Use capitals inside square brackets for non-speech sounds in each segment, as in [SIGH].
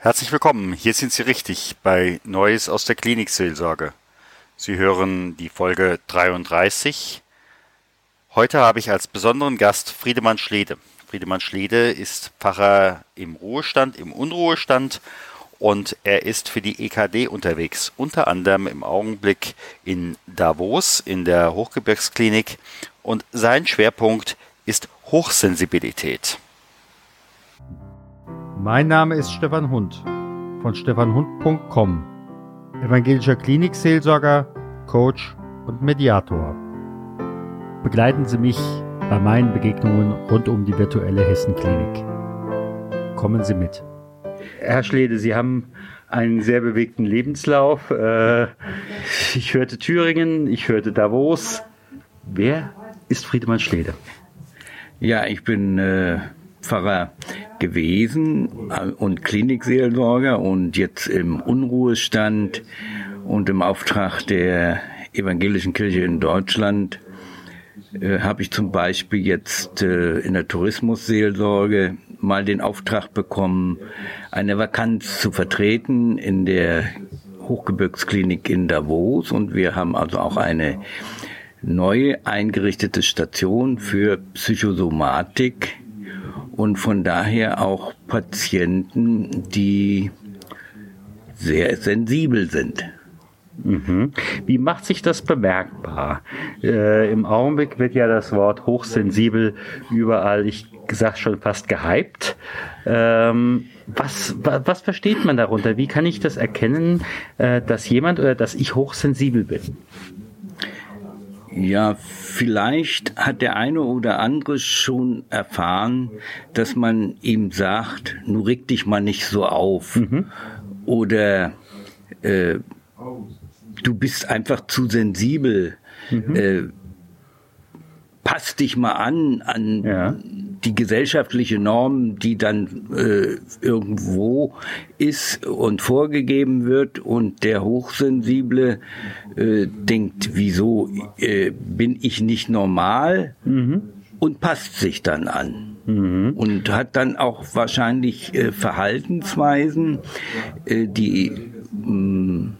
Herzlich willkommen, hier sind Sie richtig bei Neues aus der Klinikseelsorge. Sie hören die Folge 33. Heute habe ich als besonderen Gast Friedemann Schlede. Friedemann Schlede ist Pfarrer im Ruhestand, im Unruhestand und er ist für die EKD unterwegs, unter anderem im Augenblick in Davos in der Hochgebirgsklinik und sein Schwerpunkt ist Hochsensibilität. Mein Name ist Stefan Hund von stefanhund.com, evangelischer Klinikseelsorger, Coach und Mediator. Begleiten Sie mich bei meinen Begegnungen rund um die virtuelle Hessenklinik. Kommen Sie mit. Herr Schlede, Sie haben einen sehr bewegten Lebenslauf. Äh, ich hörte Thüringen, ich hörte Davos. Wer ist Friedemann Schlede? Ja, ich bin äh, Pfarrer gewesen äh, und Klinikseelsorger und jetzt im Unruhestand und im Auftrag der evangelischen Kirche in Deutschland äh, habe ich zum Beispiel jetzt äh, in der Tourismusseelsorge mal den Auftrag bekommen, eine Vakanz zu vertreten in der Hochgebirgsklinik in Davos. Und wir haben also auch eine neu eingerichtete Station für Psychosomatik und von daher auch Patienten, die sehr sensibel sind. Mhm. Wie macht sich das bemerkbar? Äh, Im Augenblick wird ja das Wort hochsensibel überall, ich sag schon fast gehypt. Ähm, was, was, was versteht man darunter? Wie kann ich das erkennen, äh, dass jemand oder dass ich hochsensibel bin? Ja, vielleicht hat der eine oder andere schon erfahren, dass man ihm sagt, nur reg dich mal nicht so auf. Mhm. Oder äh, du bist einfach zu sensibel. Mhm. Äh, pass dich mal an an ja. die gesellschaftliche Norm, die dann äh, irgendwo ist und vorgegeben wird und der Hochsensible äh, denkt, wieso äh, bin ich nicht normal mhm. und passt sich dann an. Mhm. Und hat dann auch wahrscheinlich äh, Verhaltensweisen, äh, die mh, mm,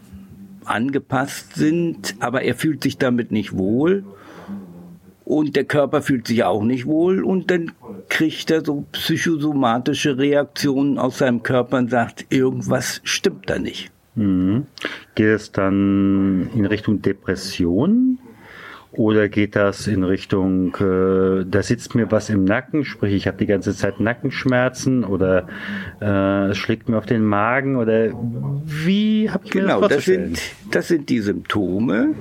angepasst sind, aber er fühlt sich damit nicht wohl und der Körper fühlt sich auch nicht wohl und dann kriegt er so psychosomatische Reaktionen aus seinem Körper und sagt, irgendwas stimmt da nicht. Mhm. Geht es dann in Richtung Depression? Oder geht das in Richtung, äh, da sitzt mir was im Nacken, sprich ich habe die ganze Zeit Nackenschmerzen oder äh, es schlägt mir auf den Magen oder wie habe ich genau, das Genau, das sind, das sind die Symptome,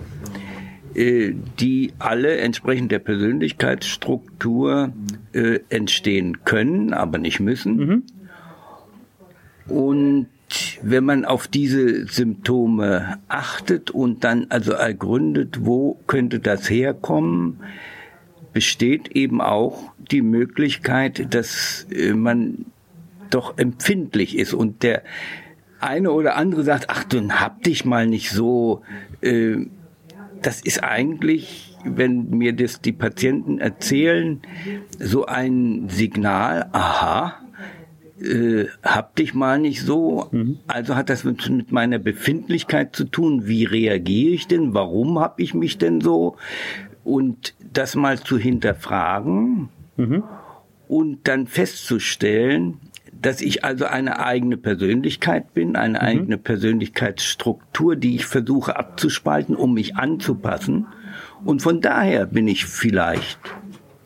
die alle entsprechend der Persönlichkeitsstruktur äh, entstehen können, aber nicht müssen. Mhm. Und wenn man auf diese Symptome achtet und dann also ergründet, wo könnte das herkommen, besteht eben auch die Möglichkeit, dass äh, man doch empfindlich ist und der eine oder andere sagt, ach, du hab dich mal nicht so, äh, das ist eigentlich, wenn mir das die Patienten erzählen, so ein Signal, aha, äh, hab dich mal nicht so. Mhm. Also hat das mit, mit, meiner Befindlichkeit zu tun. Wie reagiere ich denn? Warum hab ich mich denn so? Und das mal zu hinterfragen mhm. und dann festzustellen, dass ich also eine eigene Persönlichkeit bin, eine mhm. eigene Persönlichkeitsstruktur, die ich versuche abzuspalten, um mich anzupassen. Und von daher bin ich vielleicht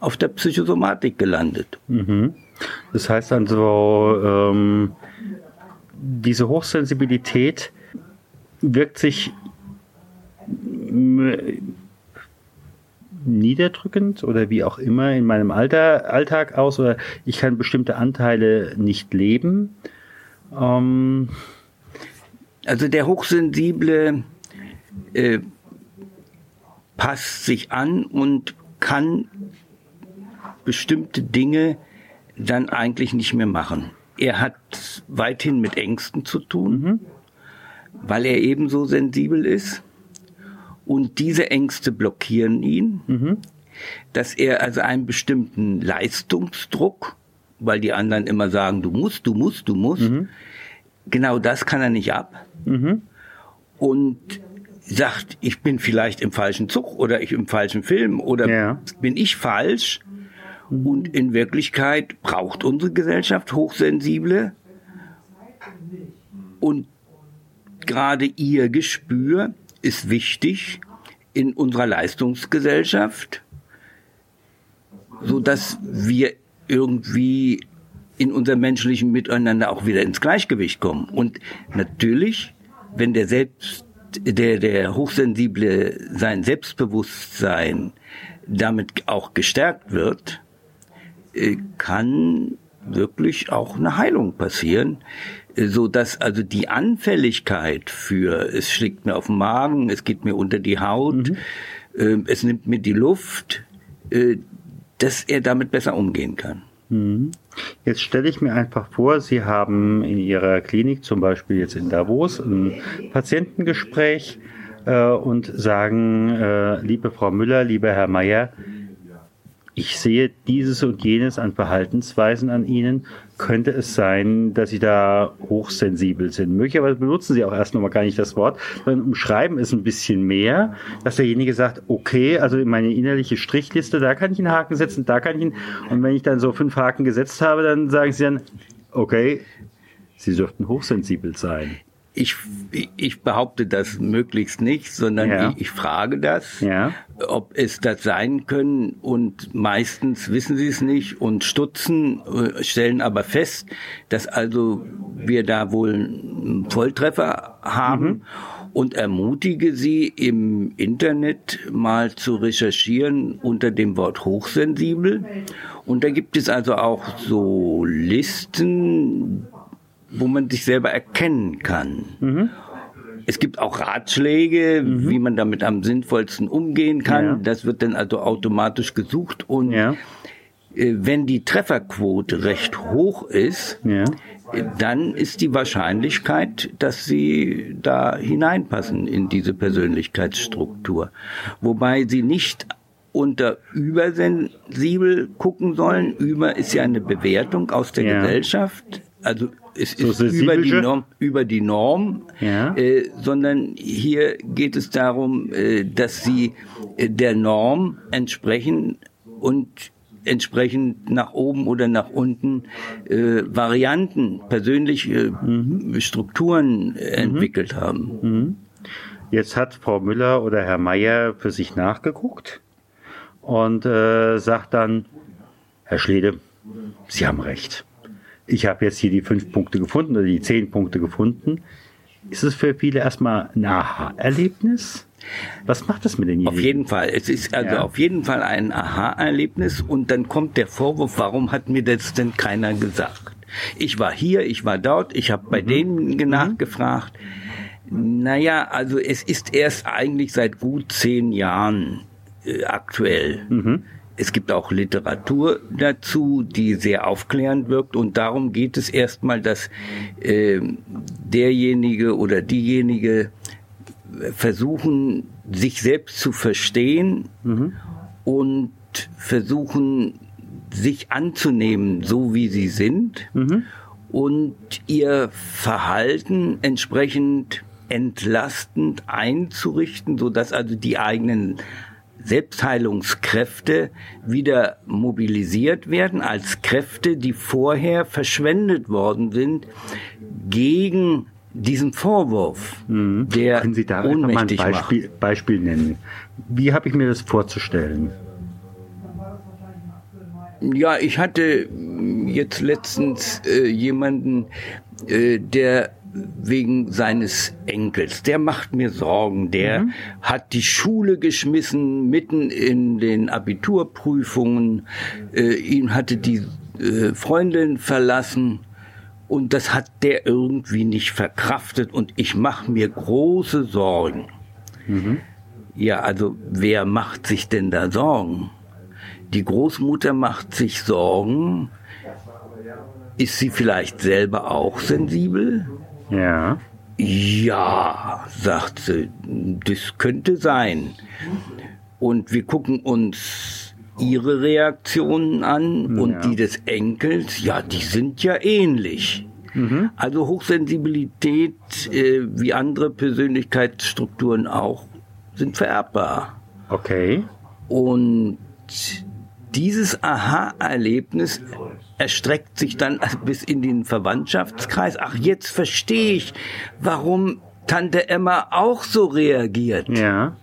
auf der Psychosomatik gelandet. Mhm. Das heißt also, ähm, diese Hochsensibilität wirkt sich niederdrückend oder wie auch immer in meinem Alter, Alltag aus oder ich kann bestimmte Anteile nicht leben. Ähm also der Hochsensible äh, passt sich an und kann bestimmte Dinge dann eigentlich nicht mehr machen. Er hat weithin mit Ängsten zu tun, mhm. weil er ebenso sensibel ist und diese Ängste blockieren ihn, mhm. dass er also einen bestimmten Leistungsdruck, weil die anderen immer sagen, du musst, du musst, du musst, mhm. genau das kann er nicht ab. Mhm. Und sagt, ich bin vielleicht im falschen Zug oder ich im falschen Film oder Ja. bin ich falsch. Und in Wirklichkeit braucht unsere Gesellschaft Hochsensible. Und gerade ihr Gespür ist wichtig in unserer Leistungsgesellschaft, so dass wir irgendwie in unserem menschlichen Miteinander auch wieder ins Gleichgewicht kommen. Und natürlich, wenn der selbst, der, der Hochsensible sein Selbstbewusstsein damit auch gestärkt wird, äh, kann wirklich auch eine Heilung passieren, so dass also die Anfälligkeit für es schlägt mir auf den Magen, es geht mir unter die Haut, äh, es nimmt mir die Luft, äh, dass er damit besser umgehen kann. Jetzt stelle ich mir einfach vor, Sie haben in Ihrer Klinik, zum Beispiel jetzt in Davos, ein Patientengespräch äh, und sagen, äh, liebe Frau Müller, lieber Herr Meier, ich sehe dieses und jenes an Verhaltensweisen an Ihnen. Könnte es sein, dass Sie da hochsensibel sind? Möglicherweise benutzen Sie auch erst nochmal gar nicht das Wort, sondern umschreiben es ein bisschen mehr, dass derjenige sagt, okay, also in meine innerliche Strichliste, da kann ich einen Haken setzen, da kann ich ihn. Und wenn ich dann so fünf Haken gesetzt habe, dann sagen Sie dann, okay, Sie dürften hochsensibel sein. Ich, ich behaupte das möglichst nicht, sondern Ja. ich, ich frage das, Ja. ob es das sein können und meistens wissen sie es nicht und stutzen, äh, stellen aber fest, dass also wir da wohl einen Volltreffer haben und ermutige sie im Internet mal zu recherchieren unter dem Wort hochsensibel und da gibt es also auch so Listen, wo man sich selber erkennen kann. Es gibt auch Ratschläge, wie man damit am sinnvollsten umgehen kann. Ja. Das wird dann also automatisch gesucht. Und Ja. äh, wenn die Trefferquote recht hoch ist, Ja. äh, dann ist die Wahrscheinlichkeit, dass sie da hineinpassen in diese Persönlichkeitsstruktur. Wobei sie nicht unter übersensibel gucken sollen. Über ist ja eine Bewertung aus der Ja. Gesellschaft. Also es So ist über die? Norm, über die Norm, Ja. äh, sondern hier geht es darum, äh, dass sie äh, der Norm entsprechen und entsprechend nach oben oder nach unten äh, Varianten, persönliche Mhm. Strukturen äh, entwickelt haben. Jetzt hat Frau Müller oder Herr Meier für sich nachgeguckt und äh, sagt dann, Herr Schlede, Sie haben recht. Ich habe jetzt hier die fünf Punkte gefunden oder die zehn Punkte gefunden. Ist es für viele erstmal ein Aha-Erlebnis? Was macht das mit den Auf jeden Fall. Es ist also Ja. auf jeden Fall ein Aha-Erlebnis und dann kommt der Vorwurf, warum hat mir das denn keiner gesagt? Ich war hier, ich war dort, ich habe bei denen nachgefragt. Naja, also es ist erst eigentlich seit gut zehn Jahren äh, aktuell. Es gibt auch Literatur dazu, die sehr aufklärend wirkt. Und darum geht es erstmal, dass äh, derjenige oder diejenige versuchen, sich selbst zu verstehen und versuchen, sich anzunehmen, so wie sie sind. Und ihr Verhalten entsprechend entlastend einzurichten, so dass also die eigenen Selbstheilungskräfte wieder mobilisiert werden als Kräfte, die vorher verschwendet worden sind gegen diesen Vorwurf, der Mhm. Können Sie da einfach mal ein ohnmächtig macht. Beispiel, Beispiel nennen? Wie habe ich mir das vorzustellen? Ja, ich hatte jetzt letztens äh, jemanden, äh, der wegen seines Enkels, der macht mir Sorgen, der hat die Schule geschmissen mitten in den Abiturprüfungen, äh, ihn hatte die äh, Freundin verlassen und das hat der irgendwie nicht verkraftet und ich mache mir große Sorgen. Ja, also wer macht sich denn da Sorgen? Die Großmutter macht sich Sorgen. Ist sie vielleicht selber auch sensibel? Ja. Ja, sagt sie, das könnte sein. Und wir gucken uns ihre Reaktionen an und Ja. die des Enkels, ja, die sind ja ähnlich. Mhm. Also Hochsensibilität, äh, wie andere Persönlichkeitsstrukturen auch, sind vererbbar. Okay. Und dieses Aha-Erlebnis erstreckt sich dann bis in den Verwandtschaftskreis. Ach, jetzt verstehe ich, warum Tante Emma auch so reagiert. Ja,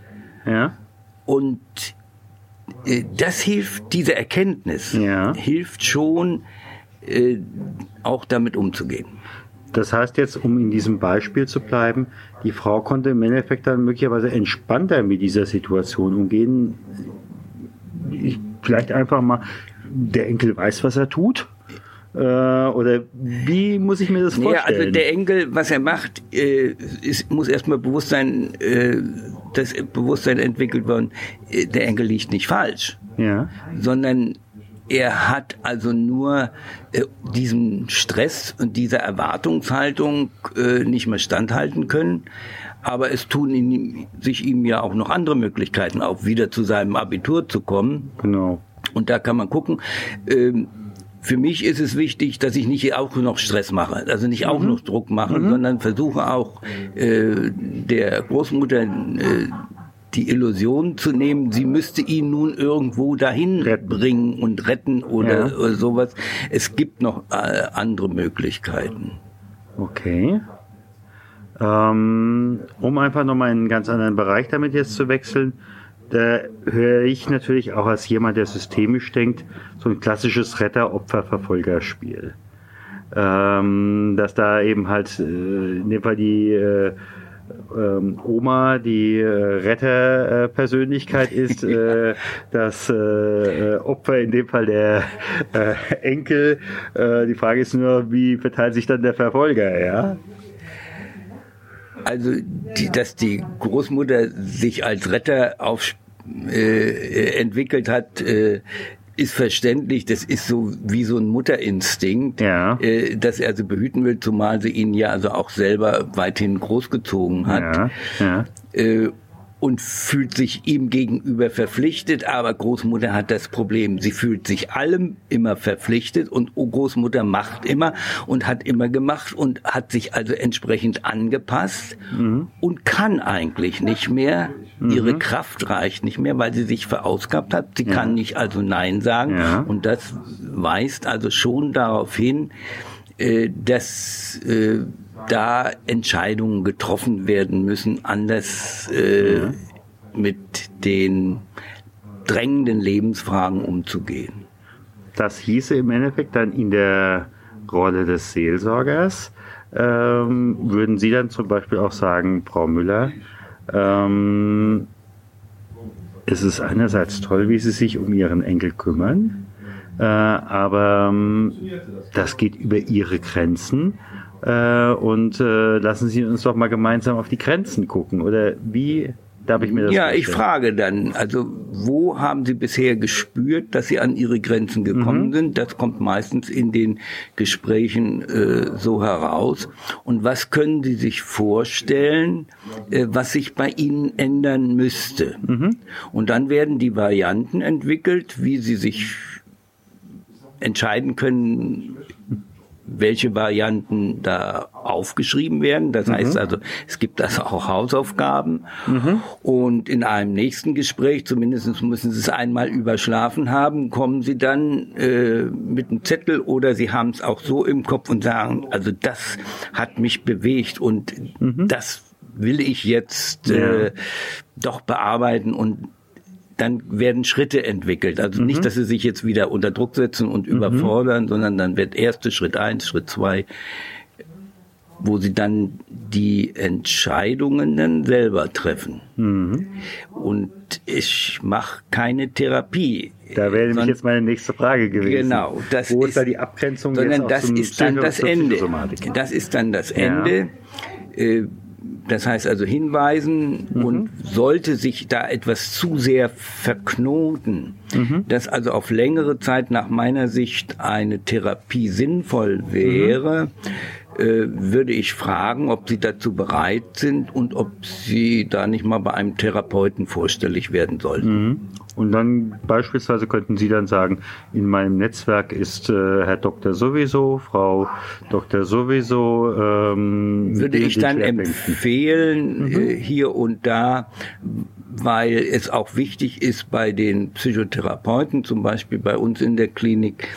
ja. Und äh, das hilft, diese Erkenntnis Ja. hilft schon, äh, auch damit umzugehen. Das heißt jetzt, um in diesem Beispiel zu bleiben, die Frau konnte im Endeffekt dann möglicherweise entspannter mit dieser Situation umgehen. Ich, vielleicht einfach mal, der Enkel weiß, was er tut. Äh, oder wie muss ich mir das Ja, vorstellen? also der Enkel, was er macht, äh, ist, muss erstmal Bewusstsein, äh, das Bewusstsein entwickelt worden, äh, der Enkel liegt nicht falsch, ja, sondern er hat also nur äh, diesem Stress und dieser Erwartungshaltung äh, nicht mehr standhalten können. Aber es tun ihm, sich ihm ja auch noch andere Möglichkeiten auf, wieder zu seinem Abitur zu kommen. genau. Und da kann man gucken. Ähm, für mich ist es wichtig, dass ich nicht auch noch Stress mache, also nicht auch noch Druck mache, sondern versuche auch äh, der Großmutter äh, die Illusion zu nehmen, sie müsste ihn nun irgendwo dahin Retten. bringen und retten oder, Ja. oder sowas. Es gibt noch äh, andere Möglichkeiten. Okay. Ähm, um einfach nochmal in einen ganz anderen Bereich damit jetzt zu wechseln, da höre ich natürlich auch als jemand, der systemisch denkt, so ein klassisches Retter-Opfer-Verfolger-Spiel. Ähm, dass da eben halt äh, in dem Fall die äh, ähm, Oma die äh, Retterpersönlichkeit ist, äh, [LAUGHS] das äh, äh, Opfer in dem Fall der äh, Enkel. Äh, die Frage ist nur, wie verteilt sich dann der Verfolger, ja? Also, die, dass die Großmutter sich als Retter auf, äh, entwickelt hat, äh, ist verständlich. Das ist so wie so ein Mutterinstinkt, Ja. äh, dass er sie behüten will, zumal sie ihn ja also auch selber weithin großgezogen hat. Ja, ja. Äh, und fühlt sich ihm gegenüber verpflichtet, aber Großmutter hat das Problem, sie fühlt sich allem immer verpflichtet und Großmutter macht immer und hat immer gemacht und hat sich also entsprechend angepasst und kann eigentlich nicht mehr, ihre Kraft reicht nicht mehr, weil sie sich verausgabt hat, sie kann nicht also Nein sagen. Ja. und das weist also schon darauf hin, äh, dass äh, da Entscheidungen getroffen werden müssen, anders äh, mit den drängenden Lebensfragen umzugehen. Das hieße im Endeffekt dann in der Rolle des Seelsorgers, ähm, würden Sie dann zum Beispiel auch sagen, Frau Müller, ähm, es ist einerseits toll, wie Sie sich um Ihren Enkel kümmern, äh, aber ähm, das geht über Ihre Grenzen. Äh, und äh, lassen Sie uns doch mal gemeinsam auf die Grenzen gucken. Oder wie darf ich mir das Ja, ich vorstellen? frage dann, also wo haben Sie bisher gespürt, dass Sie an Ihre Grenzen gekommen sind? Das kommt meistens in den Gesprächen äh, so heraus. Und was können Sie sich vorstellen, äh, was sich bei Ihnen ändern müsste? Und dann werden die Varianten entwickelt, wie Sie sich entscheiden können, welche Varianten da aufgeschrieben werden. Das heißt also, es gibt also auch Hausaufgaben. Und in einem nächsten Gespräch, zumindest müssen Sie es einmal überschlafen haben, kommen Sie dann äh, mit einem Zettel oder Sie haben es auch so im Kopf und sagen, also das hat mich bewegt und das will ich jetzt äh, doch bearbeiten und dann werden Schritte entwickelt. Also nicht, dass sie sich jetzt wieder unter Druck setzen und überfordern, sondern dann wird erste Schritt eins, Schritt zwei, wo sie dann die Entscheidungen dann selber treffen. Und ich mache keine Therapie. Da wäre nämlich jetzt meine nächste Frage gewesen. Genau, das Wo ist, ist- da die Abgrenzung jetzt sondern auch das zum ist dann das Ende. Das ist dann das. Ende. Das heißt also hinweisen Mhm. und sollte sich da etwas zu sehr verknoten, Mhm. dass also auf längere Zeit nach meiner Sicht eine Therapie sinnvoll wäre, Mhm. äh, würde ich fragen, ob sie dazu bereit sind und ob sie da nicht mal bei einem Therapeuten vorstellig werden sollten. Und dann beispielsweise könnten Sie dann sagen, in meinem Netzwerk ist äh, Herr Doktor sowieso, Frau Doktor sowieso. Ähm, Würde ich dann empfehlen, mhm. äh, hier und da, weil es auch wichtig ist bei den Psychotherapeuten, zum Beispiel bei uns in der Klinik,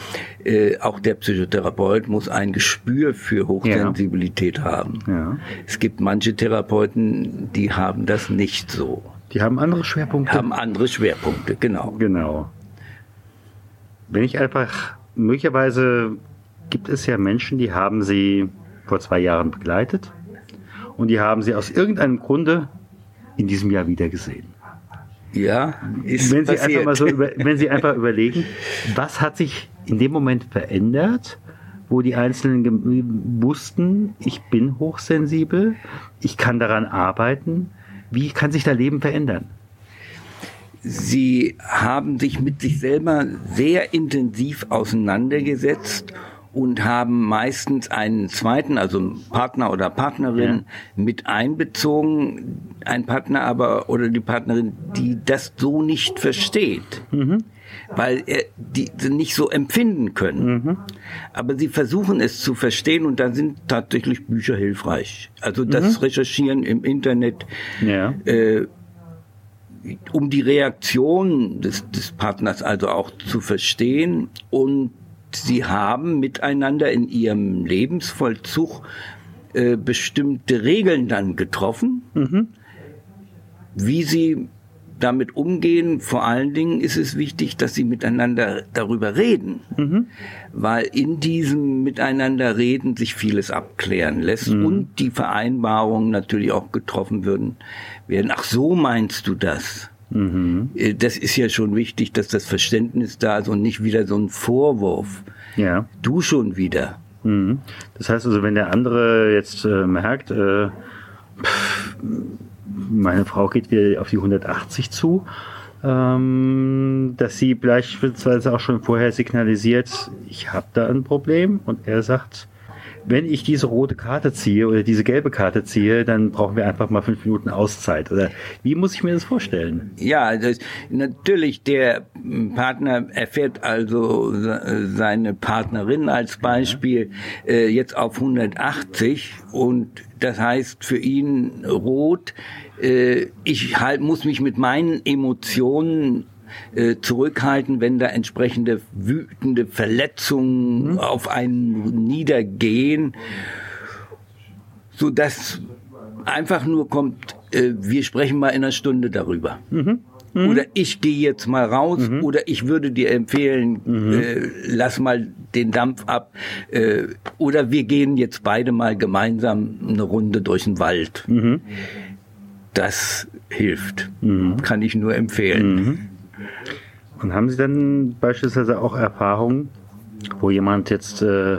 äh, auch der Psychotherapeut muss ein Gespür für Hochsensibilität ja. haben. Ja. Es gibt manche Therapeuten, die haben das nicht so. Die haben andere Schwerpunkte. Haben andere Schwerpunkte, genau. Genau. Wenn ich einfach, möglicherweise gibt es ja Menschen, die haben sie vor zwei Jahren begleitet und die haben sie aus irgendeinem Grunde in diesem Jahr wieder gesehen. Ja, ist wenn Sie einfach mal so über, [LAUGHS] wenn Sie einfach überlegen, was hat sich in dem Moment verändert, wo die Einzelnen wussten, ich bin hochsensibel, ich kann daran arbeiten, wie kann sich da Leben verändern? Sie haben sich mit sich selber sehr intensiv auseinandergesetzt und haben meistens einen zweiten, also Partner oder Partnerin ja. mit einbezogen, ein Partner aber oder die Partnerin, die das so nicht versteht. Mhm. Weil er, die nicht so empfinden können. Mhm. Aber sie versuchen es zu verstehen und da sind tatsächlich Bücher hilfreich. Also das mhm. Recherchieren im Internet, ja. äh, um die Reaktion des, des Partners also auch zu verstehen und sie haben miteinander in ihrem Lebensvollzug äh, bestimmte Regeln dann getroffen, mhm. wie sie damit umgehen. Vor allen Dingen ist es wichtig, dass sie miteinander darüber reden, mhm. weil in diesem Miteinander reden sich vieles abklären lässt mhm. und die Vereinbarungen natürlich auch getroffen würden werden. Ach so meinst du das? Mhm. Äh, das ist ja schon wichtig, dass das Verständnis da ist und nicht wieder so ein Vorwurf. Ja. Du schon wieder. Mhm. Das heißt also, wenn der andere jetzt äh, merkt, äh, pff, meine Frau geht wieder auf die 180 zu, ähm, dass sie beispielsweise auch schon vorher signalisiert, ich habe da ein Problem. Und er sagt, wenn ich diese rote Karte ziehe oder diese gelbe Karte ziehe, dann brauchen wir einfach mal fünf Minuten Auszeit. Oder wie muss ich mir das vorstellen? Ja, das, natürlich, der Partner erfährt also seine Partnerin als Beispiel äh, jetzt auf 180 und das heißt für ihn rot, äh, ich halt, muss mich mit meinen Emotionen äh, zurückhalten, wenn da entsprechende wütende Verletzungen mhm. auf einen niedergehen, so dass einfach nur kommt, äh, wir sprechen mal in einer Stunde darüber. Mhm. Mhm. Oder ich gehe jetzt mal raus mhm. oder ich würde dir empfehlen, mhm. äh, lass mal den Dampf ab. Äh, oder wir gehen jetzt beide mal gemeinsam eine Runde durch den Wald. Mhm. Das hilft. Mhm. Kann ich nur empfehlen. Und haben Sie dann beispielsweise auch Erfahrungen, wo jemand jetzt äh,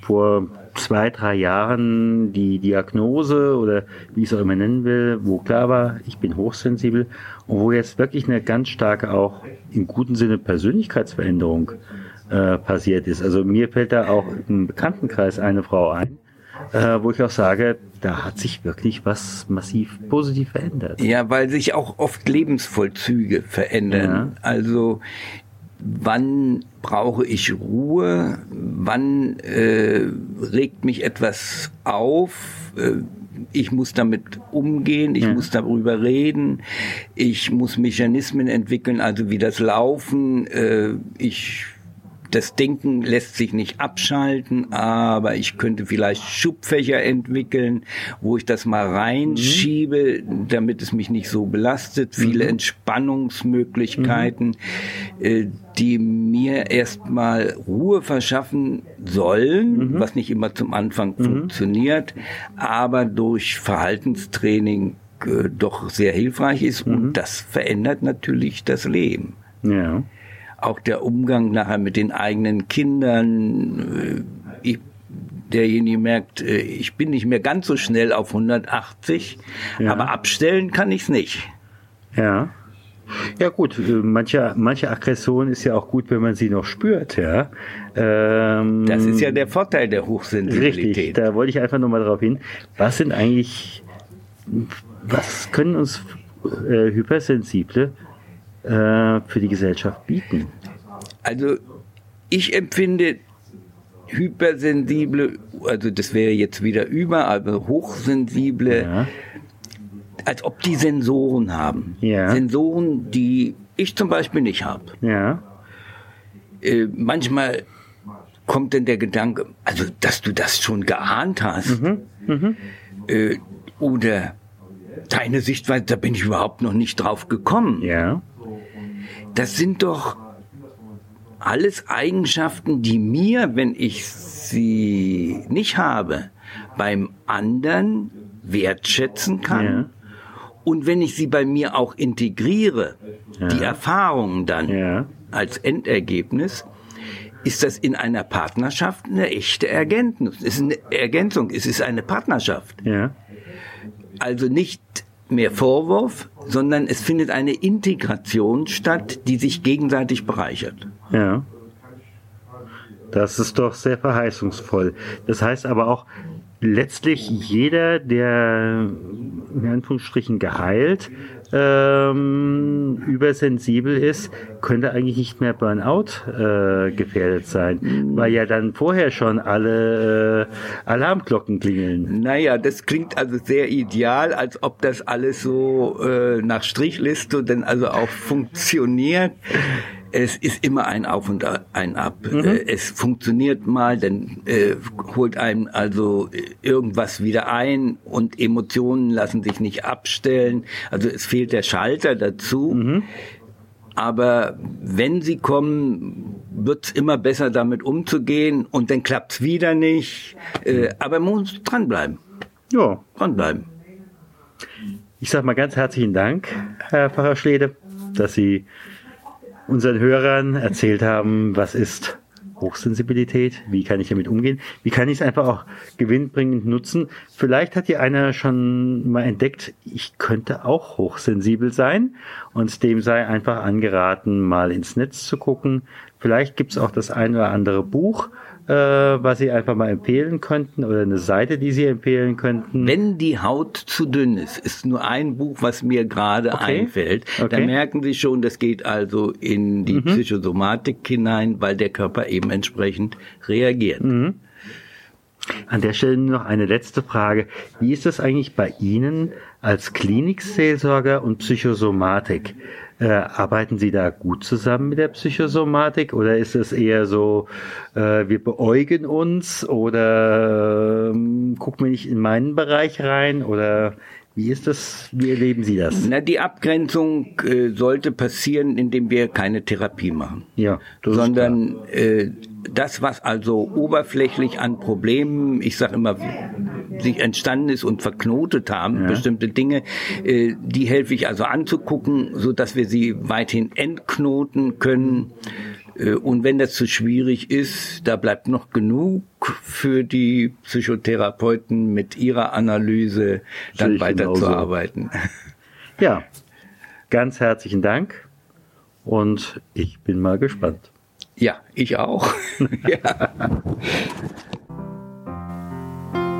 vor zwei, drei Jahren die Diagnose oder wie ich es auch immer nennen will, wo klar war, ich bin hochsensibel und wo jetzt wirklich eine ganz starke auch im guten Sinne Persönlichkeitsveränderung äh, passiert ist. Also mir fällt da auch im Bekanntenkreis eine Frau ein, äh, wo ich auch sage, da hat sich wirklich was massiv positiv verändert. Ja, weil sich auch oft Lebensvollzüge verändern. Ja. Also wann brauche ich Ruhe, wann äh, regt mich etwas auf, äh, ich muss damit umgehen, ich ja. muss darüber reden, ich muss Mechanismen entwickeln, also wie das Laufen, äh, ich das Denken lässt sich nicht abschalten, aber ich könnte vielleicht Schubfächer entwickeln, wo ich das mal reinschiebe, mhm. damit es mich nicht so belastet. Viele mhm. Entspannungsmöglichkeiten, mhm. äh, die mir erstmal Ruhe verschaffen sollen, mhm. was nicht immer zum Anfang mhm. funktioniert, aber durch Verhaltenstraining äh, doch sehr hilfreich ist und mhm. das verändert natürlich das Leben. Ja auch der Umgang nachher mit den eigenen Kindern. Äh, ich, derjenige merkt, äh, ich bin nicht mehr ganz so schnell auf 180, ja. aber abstellen kann ich es nicht. Ja. Ja gut, äh, manche, manche Aggression ist ja auch gut, wenn man sie noch spürt, ja. Ähm, das ist ja der Vorteil der Hochsensibilität. Richtig, da wollte ich einfach nur mal darauf hin. Was sind eigentlich, was können uns äh, Hypersensible äh, für die Gesellschaft bieten? Also ich empfinde hypersensible, also das wäre jetzt wieder über, aber hochsensible, ja. als ob die Sensoren haben. Ja. Sensoren, die ich zum Beispiel nicht habe. Ja. Äh, manchmal kommt denn der Gedanke, also dass du das schon geahnt hast. Mhm. Mhm. Äh, oder deine Sichtweise, da bin ich überhaupt noch nicht drauf gekommen. Ja. Das sind doch alles Eigenschaften, die mir, wenn ich sie nicht habe, beim anderen wertschätzen kann. Ja. Und wenn ich sie bei mir auch integriere, ja. die Erfahrungen dann ja. als Endergebnis, ist das in einer Partnerschaft eine echte Ergänzung. Es ist eine Ergänzung, es ist eine Partnerschaft. Also nicht mehr Vorwurf, sondern es findet eine Integration statt, die sich gegenseitig bereichert. Ja. Das ist doch sehr verheißungsvoll. Das heißt aber auch, letztlich jeder, der in Anführungsstrichen geheilt ähm, übersensibel ist, könnte eigentlich nicht mehr Burnout äh, gefährdet sein, weil ja dann vorher schon alle äh, Alarmglocken klingeln. Naja, das klingt also sehr ideal, als ob das alles so äh, nach Strichliste denn also auch funktioniert es ist immer ein Auf und ein Ab. Mhm. Äh, es funktioniert mal, dann äh, holt einem also irgendwas wieder ein und Emotionen lassen sich nicht abstellen. Also es fehlt der Schalter dazu. Mhm. Aber wenn sie kommen, wird's immer besser damit umzugehen und dann klappt's wieder nicht. Äh, aber man muss dranbleiben. Ja. Dranbleiben. Ich sage mal ganz herzlichen Dank, Herr Pfarrer Schlede, dass Sie unseren Hörern erzählt haben, was ist Hochsensibilität, wie kann ich damit umgehen, wie kann ich es einfach auch gewinnbringend nutzen. Vielleicht hat hier einer schon mal entdeckt, ich könnte auch hochsensibel sein und dem sei einfach angeraten, mal ins Netz zu gucken. Vielleicht gibt es auch das ein oder andere Buch, äh, was Sie einfach mal empfehlen könnten oder eine Seite, die Sie empfehlen könnten? Wenn die Haut zu dünn ist, ist nur ein Buch, was mir gerade okay. einfällt. Okay. Da merken Sie schon, das geht also in die mhm. Psychosomatik hinein, weil der Körper eben entsprechend reagiert. Mhm. An der Stelle noch eine letzte Frage. Wie ist das eigentlich bei Ihnen als Klinikseelsorger und Psychosomatik? Äh, arbeiten Sie da gut zusammen mit der Psychosomatik oder ist es eher so, äh, wir beäugen uns oder äh, gucken wir nicht in meinen Bereich rein oder wie ist das? Wie erleben Sie das? Na, die Abgrenzung äh, sollte passieren, indem wir keine Therapie machen. Ja, sondern äh, das, was also oberflächlich an Problemen, ich sage immer, sich entstanden ist und verknotet haben, ja. bestimmte Dinge, äh, die helfe ich also anzugucken, so dass wir sie weithin entknoten können. Äh, und wenn das zu schwierig ist, da bleibt noch genug für die Psychotherapeuten mit ihrer Analyse dann weiterzuarbeiten. [LAUGHS] Ja, ganz herzlichen Dank und ich bin mal gespannt. Ja, ich auch. [LAUGHS] ja.